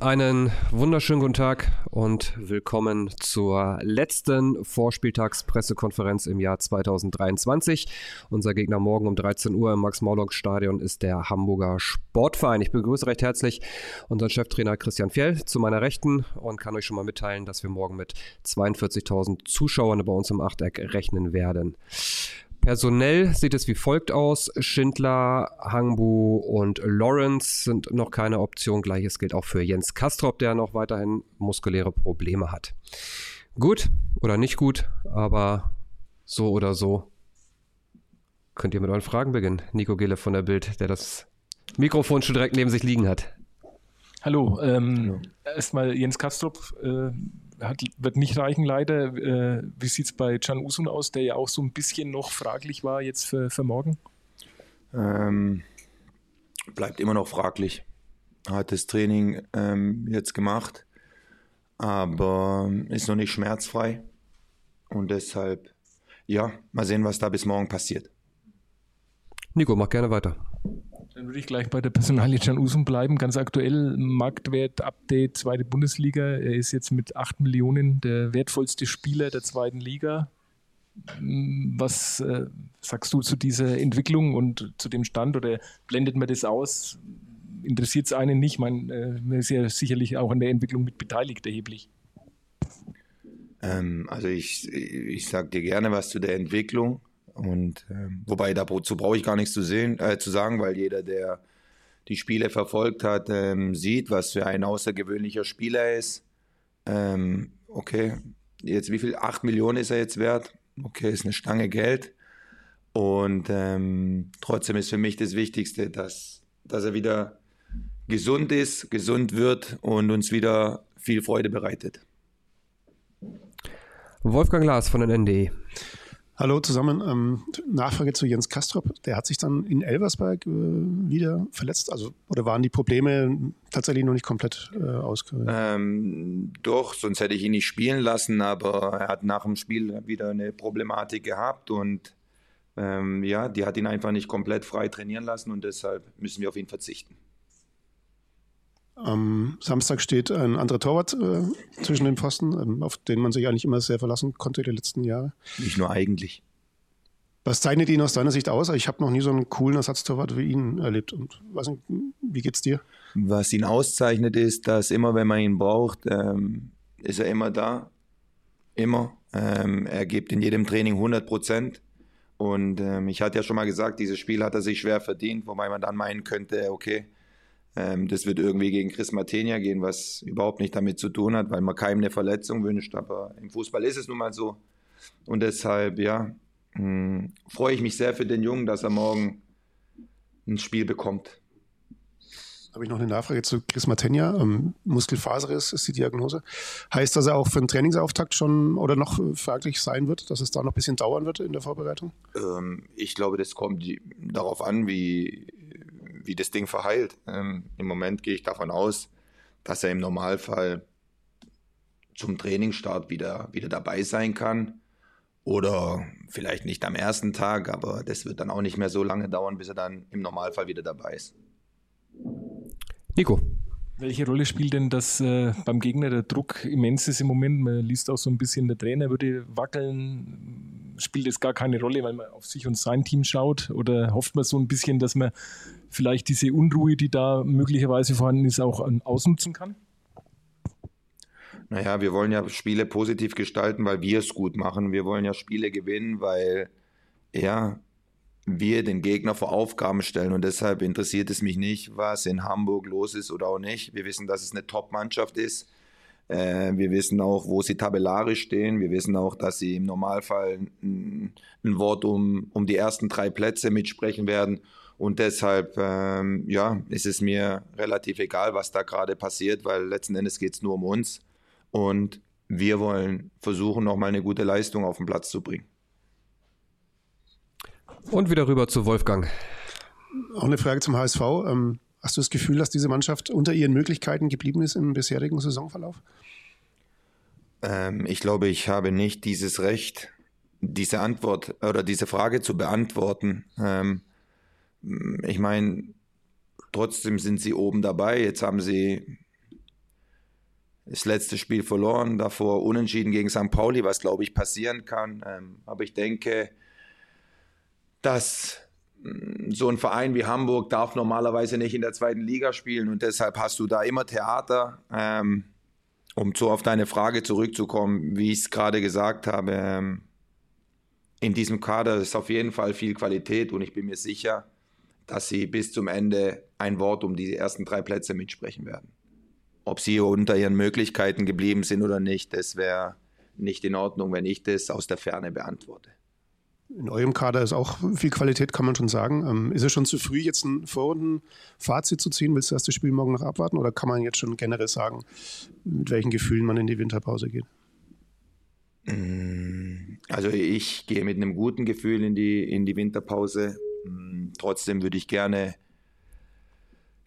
einen wunderschönen guten Tag und willkommen zur letzten Vorspieltagspressekonferenz im Jahr 2023. Unser Gegner morgen um 13 Uhr im Max-Morlock-Stadion ist der Hamburger Sportverein. Ich begrüße recht herzlich unseren Cheftrainer Christian Fjell zu meiner Rechten und kann euch schon mal mitteilen, dass wir morgen mit 42.000 Zuschauern bei uns im Achteck rechnen werden. Personell sieht es wie folgt aus. Schindler, Hangbu und Lawrence sind noch keine Option. Gleiches gilt auch für Jens Kastrop, der noch weiterhin muskuläre Probleme hat. Gut oder nicht gut, aber so oder so könnt ihr mit euren Fragen beginnen. Nico Gille von der Bild, der das Mikrofon schon direkt neben sich liegen hat. Hallo, ähm, erstmal Jens Kastrop. Äh hat, wird nicht reichen leider. Äh, wie sieht es bei Can Usun aus, der ja auch so ein bisschen noch fraglich war jetzt für, für morgen? Ähm, bleibt immer noch fraglich. Hat das Training ähm, jetzt gemacht, aber ist noch nicht schmerzfrei. Und deshalb, ja, mal sehen, was da bis morgen passiert. Nico, mach gerne weiter. Dann würde ich gleich bei der Personalie Can Usum bleiben. Ganz aktuell Marktwert Update zweite Bundesliga. Er ist jetzt mit 8 Millionen der wertvollste Spieler der zweiten Liga. Was äh, sagst du zu dieser Entwicklung und zu dem Stand oder blendet man das aus? Interessiert es einen nicht? Man äh, ist ja sicherlich auch an der Entwicklung mit beteiligt, erheblich. Ähm, also ich, ich sage dir gerne was zu der Entwicklung. Und ähm, wobei dazu brauche ich gar nichts zu sehen, äh, zu sagen, weil jeder, der die Spiele verfolgt hat, ähm, sieht, was für ein außergewöhnlicher Spieler er ist. Ähm, okay, jetzt wie viel? Acht Millionen ist er jetzt wert. Okay, ist eine Stange Geld. Und ähm, trotzdem ist für mich das Wichtigste, dass, dass er wieder gesund ist, gesund wird und uns wieder viel Freude bereitet. Wolfgang Lars von den NDE. Hallo zusammen. Ähm, Nachfrage zu Jens Kastrop. Der hat sich dann in Elversberg äh, wieder verletzt. Also, oder waren die Probleme tatsächlich noch nicht komplett äh, ausgehört? Ähm, doch, sonst hätte ich ihn nicht spielen lassen. Aber er hat nach dem Spiel wieder eine Problematik gehabt und ähm, ja, die hat ihn einfach nicht komplett frei trainieren lassen und deshalb müssen wir auf ihn verzichten. Am Samstag steht ein anderer Torwart äh, zwischen den Pfosten, ähm, auf den man sich eigentlich immer sehr verlassen konnte die letzten Jahre. Nicht nur eigentlich. Was zeichnet ihn aus deiner Sicht aus? Ich habe noch nie so einen coolen Ersatztorwart wie ihn erlebt. Und weiß nicht, wie geht's dir? Was ihn auszeichnet, ist, dass immer, wenn man ihn braucht, ähm, ist er immer da. Immer. Ähm, er gibt in jedem Training 100 Prozent. Und ähm, ich hatte ja schon mal gesagt, dieses Spiel hat er sich schwer verdient, wobei man dann meinen könnte, okay, ähm, das wird irgendwie gegen Chris Martenia gehen, was überhaupt nicht damit zu tun hat, weil man keinem eine Verletzung wünscht. Aber im Fußball ist es nun mal so. Und deshalb, ja, mh, hm, freue ich mich sehr für den Jungen, dass er morgen ein Spiel bekommt. Habe ich noch eine Nachfrage zu Chris Martenia. Ähm, Muskelfaserriss ist die Diagnose. Heißt, dass er auch für den Trainingsauftakt schon oder noch fraglich sein wird, dass es da noch ein bisschen dauern wird in der Vorbereitung? Ähm, ich glaube, das kommt darauf an, wie, wie das Ding verheilt. Ähm, Im Moment gehe ich davon aus, dass er im Normalfall zum Trainingsstart wieder, wieder dabei sein kann. Oder vielleicht nicht am ersten Tag, aber das wird dann auch nicht mehr so lange dauern, bis er dann im Normalfall wieder dabei ist. Nico. Welche Rolle spielt denn das äh, beim Gegner der Druck immens ist im Moment? Man liest auch so ein bisschen, der Trainer würde wackeln. Spielt es gar keine Rolle, weil man auf sich und sein Team schaut? Oder hofft man so ein bisschen, dass man vielleicht diese Unruhe, die da möglicherweise vorhanden ist, auch ausnutzen kann? Naja, wir wollen ja Spiele positiv gestalten, weil wir es gut machen. Wir wollen ja Spiele gewinnen, weil ja, wir den Gegner vor Aufgaben stellen. Und deshalb interessiert es mich nicht, was in Hamburg los ist oder auch nicht. Wir wissen, dass es eine Top-Mannschaft ist. Äh, wir wissen auch, wo sie tabellarisch stehen. Wir wissen auch, dass sie im Normalfall ein, ein Wort um, um die ersten drei Plätze mitsprechen werden. Und deshalb ähm, ja, ist es mir relativ egal, was da gerade passiert, weil letzten Endes geht es nur um uns. Und wir wollen versuchen, nochmal eine gute Leistung auf den Platz zu bringen. Und wieder rüber zu Wolfgang. Auch eine Frage zum HSV. Ähm, hast du das Gefühl, dass diese Mannschaft unter ihren Möglichkeiten geblieben ist im bisherigen Saisonverlauf? Ähm, ich glaube, ich habe nicht dieses Recht, diese Antwort oder diese Frage zu beantworten. Ähm, ich meine, trotzdem sind sie oben dabei. Jetzt haben sie das letzte Spiel verloren, davor unentschieden gegen St. Pauli, was glaube ich passieren kann. Ähm, aber ich denke, dass mm, so ein Verein wie Hamburg darf normalerweise nicht in der zweiten Liga spielen und deshalb hast du da immer Theater. Ähm, um so auf deine Frage zurückzukommen, wie ich es gerade gesagt habe, ähm, in diesem Kader ist auf jeden Fall viel Qualität und ich bin mir sicher, dass sie bis zum Ende ein Wort um die ersten drei Plätze mitsprechen werden. Ob sie unter ihren Möglichkeiten geblieben sind oder nicht, das wäre nicht in Ordnung, wenn ich das aus der Ferne beantworte. In eurem Kader ist auch viel Qualität, kann man schon sagen. Ähm, ist es schon zu früh, jetzt ein Vorrunden-Fazit zu ziehen? Willst du das Spiel morgen noch abwarten oder kann man jetzt schon generell sagen, mit welchen Gefühlen man in die Winterpause geht? Mm, also ich gehe mit einem guten Gefühl in die, in die Winterpause. Mm, trotzdem würde ich gerne,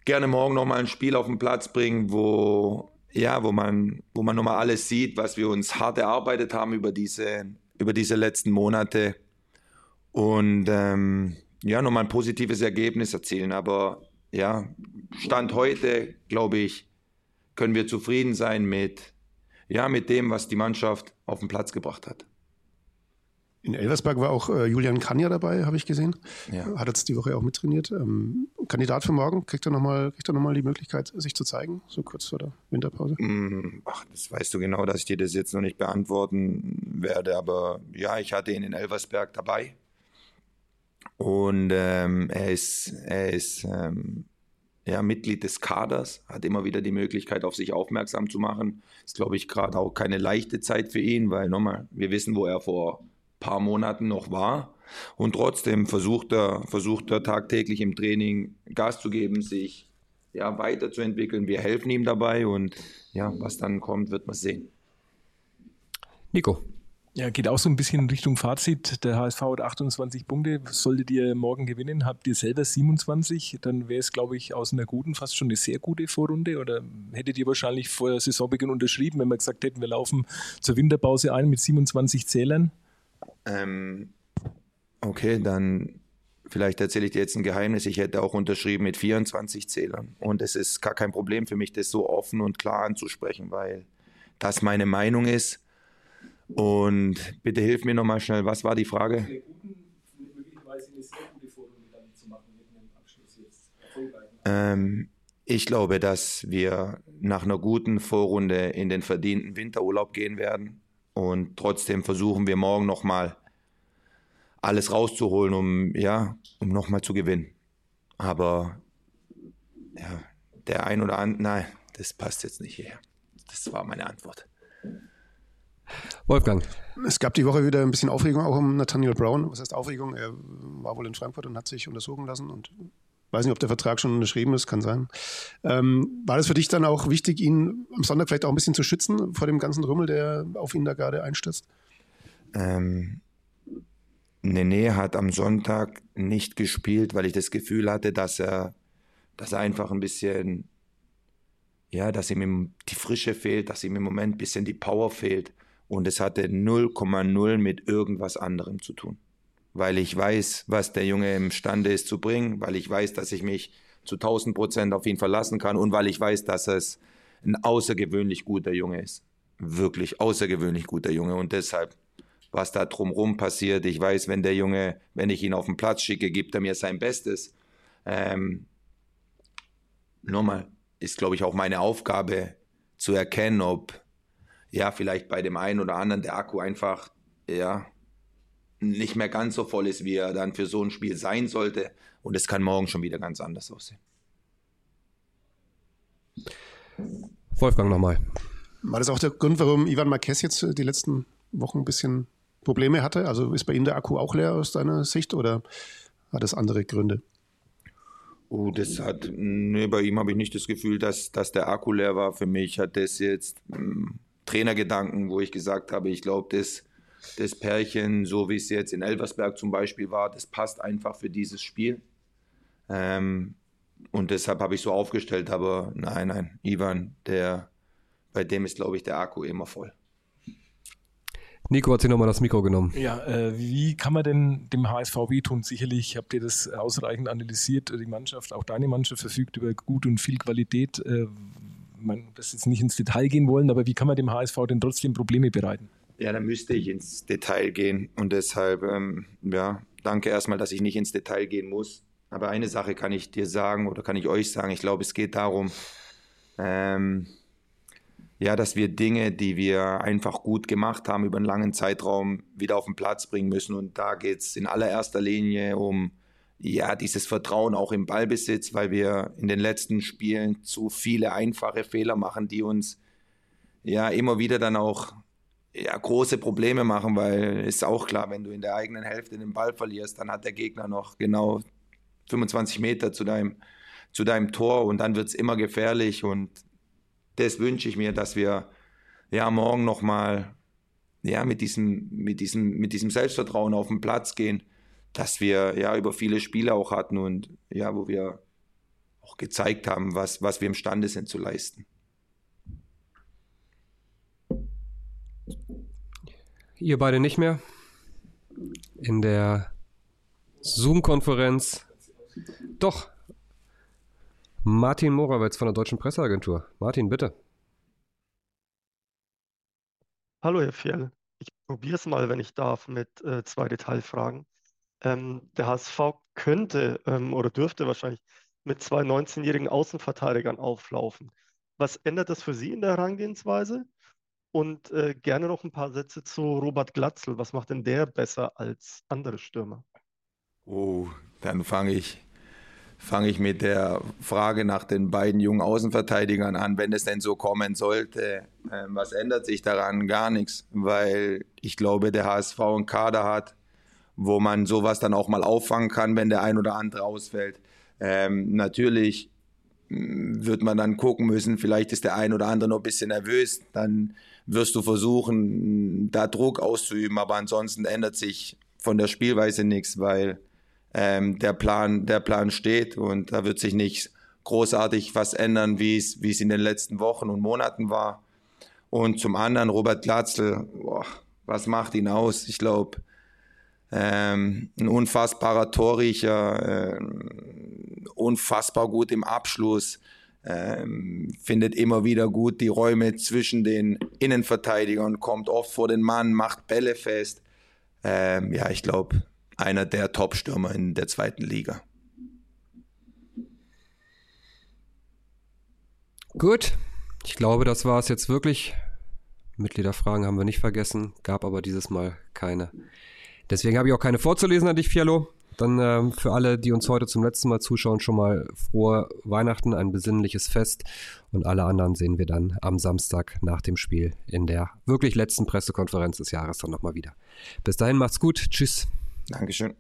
gerne morgen nochmal ein Spiel auf den Platz bringen, wo, ja, wo man, wo man nochmal alles sieht, was wir uns hart erarbeitet haben über diese, über diese letzten Monate und ähm, ja, nochmal ein positives Ergebnis erzielen. Aber ja, Stand heute, glaube ich, können wir zufrieden sein mit, ja, mit dem, was die Mannschaft auf den Platz gebracht hat. In Elversberg war auch äh, Julian Kanja dabei, habe ich gesehen. Ja. Hat jetzt die Woche auch mittrainiert. Ähm, Kandidat für morgen, kriegt er nochmal noch die Möglichkeit, sich zu zeigen, so kurz vor der Winterpause? Mm, ach, das weißt du genau, dass ich dir das jetzt noch nicht beantworten werde. Aber ja, ich hatte ihn in Elversberg dabei. Und ähm, er ist, er ist ähm, ja, Mitglied des Kaders, hat immer wieder die Möglichkeit, auf sich aufmerksam zu machen. Ist, glaube ich, gerade auch keine leichte Zeit für ihn, weil nochmal, wir wissen, wo er vor paar Monaten noch war. Und trotzdem versucht er, versucht er tagtäglich im Training Gas zu geben, sich ja, weiterzuentwickeln. Wir helfen ihm dabei und ja, was dann kommt, wird man sehen. Nico. Ja, geht auch so ein bisschen in Richtung Fazit. Der HSV hat 28 Punkte. Solltet ihr morgen gewinnen, habt ihr selber 27, dann wäre es, glaube ich, aus einer guten, fast schon eine sehr gute Vorrunde. Oder hättet ihr wahrscheinlich vor Saisonbeginn unterschrieben, wenn wir gesagt hätten, wir laufen zur Winterpause ein mit 27 Zählern? Ähm, okay, dann vielleicht erzähle ich dir jetzt ein Geheimnis. Ich hätte auch unterschrieben mit 24 Zählern. Und es ist gar kein Problem für mich, das so offen und klar anzusprechen, weil das meine Meinung ist und bitte hilf mir nochmal schnell, was war die Frage? Ähm, ich glaube, dass wir nach einer guten Vorrunde in den verdienten Winterurlaub gehen werden. Und trotzdem versuchen wir morgen nochmal alles rauszuholen, um, ja, um nochmal zu gewinnen. Aber ja, der ein oder andere, nein, das passt jetzt nicht hierher. Das war meine Antwort. Wolfgang. Es gab die Woche wieder ein bisschen Aufregung auch um Nathaniel Brown. Was heißt Aufregung? Er war wohl in Frankfurt und hat sich untersuchen lassen und weiß nicht, ob der Vertrag schon unterschrieben ist, kann sein. Ähm, war das für dich dann auch wichtig, ihn am Sonntag vielleicht auch ein bisschen zu schützen vor dem ganzen Rümmel, der auf ihn da gerade einstürzt? Ähm, Nene hat am Sonntag nicht gespielt, weil ich das Gefühl hatte, dass er, dass er einfach ein bisschen, ja, dass ihm die Frische fehlt, dass ihm im Moment ein bisschen die Power fehlt. Und es hatte 0,0 mit irgendwas anderem zu tun. Weil ich weiß, was der Junge imstande ist zu bringen, weil ich weiß, dass ich mich zu 1000 Prozent auf ihn verlassen kann und weil ich weiß, dass es ein außergewöhnlich guter Junge ist. Wirklich außergewöhnlich guter Junge. Und deshalb, was da drumherum passiert, ich weiß, wenn der Junge, wenn ich ihn auf den Platz schicke, gibt er mir sein Bestes. Ähm, nochmal, ist, glaube ich, auch meine Aufgabe zu erkennen, ob ja, vielleicht bei dem einen oder anderen der Akku einfach, ja, nicht mehr ganz so voll ist, wie er dann für so ein Spiel sein sollte. Und es kann morgen schon wieder ganz anders aussehen. Wolfgang nochmal. War das auch der Grund, warum Ivan Marquez jetzt die letzten Wochen ein bisschen Probleme hatte? Also ist bei ihm der Akku auch leer aus deiner Sicht oder hat das andere Gründe? Oh, das hat, nee, bei ihm habe ich nicht das Gefühl, dass, dass der Akku leer war. Für mich hat das jetzt, hm, Trainergedanken, wo ich gesagt habe, ich glaube, das, das Pärchen, so wie es jetzt in Elversberg zum Beispiel war, das passt einfach für dieses Spiel. Ähm, und deshalb habe ich so aufgestellt, aber nein, nein, Ivan, der, bei dem ist, glaube ich, der Akku immer voll. Nico hat sich nochmal das Mikro genommen. Ja, äh, wie kann man denn dem HSV wehtun? Sicherlich habt ihr das ausreichend analysiert. Die Mannschaft, auch deine Mannschaft, verfügt über gut und viel Qualität. Äh, man das jetzt nicht ins Detail gehen wollen, aber wie kann man dem HSV denn trotzdem Probleme bereiten? Ja, da müsste ich ins Detail gehen und deshalb, ähm, ja, danke erstmal, dass ich nicht ins Detail gehen muss. Aber eine Sache kann ich dir sagen oder kann ich euch sagen. Ich glaube, es geht darum, ähm, ja, dass wir Dinge, die wir einfach gut gemacht haben, über einen langen Zeitraum wieder auf den Platz bringen müssen. Und da geht es in allererster Linie um ja, dieses Vertrauen auch im Ballbesitz, weil wir in den letzten Spielen zu viele einfache Fehler machen, die uns ja immer wieder dann auch ja, große Probleme machen, weil ist auch klar, wenn du in der eigenen Hälfte den Ball verlierst, dann hat der Gegner noch genau 25 Meter zu deinem, zu deinem Tor und dann wird es immer gefährlich und das wünsche ich mir, dass wir ja morgen nochmal ja, mit, diesem, mit, diesem, mit diesem Selbstvertrauen auf den Platz gehen, dass wir ja über viele Spiele auch hatten und ja, wo wir auch gezeigt haben, was, was wir imstande sind zu leisten. Ihr beide nicht mehr. In der Zoom-Konferenz. Doch. Martin Morawetz von der Deutschen Presseagentur. Martin, bitte. Hallo, Herr Fjell. Ich probiere es mal, wenn ich darf, mit äh, zwei Detailfragen. Ähm, der HSV könnte ähm, oder dürfte wahrscheinlich mit zwei 19-jährigen Außenverteidigern auflaufen. Was ändert das für Sie in der Herangehensweise? Und äh, gerne noch ein paar Sätze zu Robert Glatzel. Was macht denn der besser als andere Stürmer? Oh, dann fange ich, fang ich mit der Frage nach den beiden jungen Außenverteidigern an. Wenn es denn so kommen sollte, äh, was ändert sich daran? Gar nichts, weil ich glaube, der HSV einen Kader hat, wo man sowas dann auch mal auffangen kann, wenn der ein oder andere ausfällt. Ähm, natürlich wird man dann gucken müssen, vielleicht ist der ein oder andere noch ein bisschen nervös, dann wirst du versuchen, da Druck auszuüben, aber ansonsten ändert sich von der Spielweise nichts, weil ähm, der, Plan, der Plan steht und da wird sich nicht großartig was ändern, wie es, wie es in den letzten Wochen und Monaten war. Und zum anderen Robert Glatzel, boah, was macht ihn aus? Ich glaube, ähm, ein unfassbarer Torriecher, äh, unfassbar gut im Abschluss, ähm, findet immer wieder gut die Räume zwischen den Innenverteidigern, kommt oft vor den Mann, macht Bälle fest. Ähm, ja, ich glaube, einer der Top-Stürmer in der zweiten Liga. Gut, ich glaube, das war es jetzt wirklich. Mitgliederfragen haben wir nicht vergessen, gab aber dieses Mal keine. Deswegen habe ich auch keine vorzulesen an dich, Fialo. Dann äh, für alle, die uns heute zum letzten Mal zuschauen, schon mal frohe Weihnachten, ein besinnliches Fest. Und alle anderen sehen wir dann am Samstag nach dem Spiel in der wirklich letzten Pressekonferenz des Jahres dann nochmal wieder. Bis dahin macht's gut. Tschüss. Dankeschön.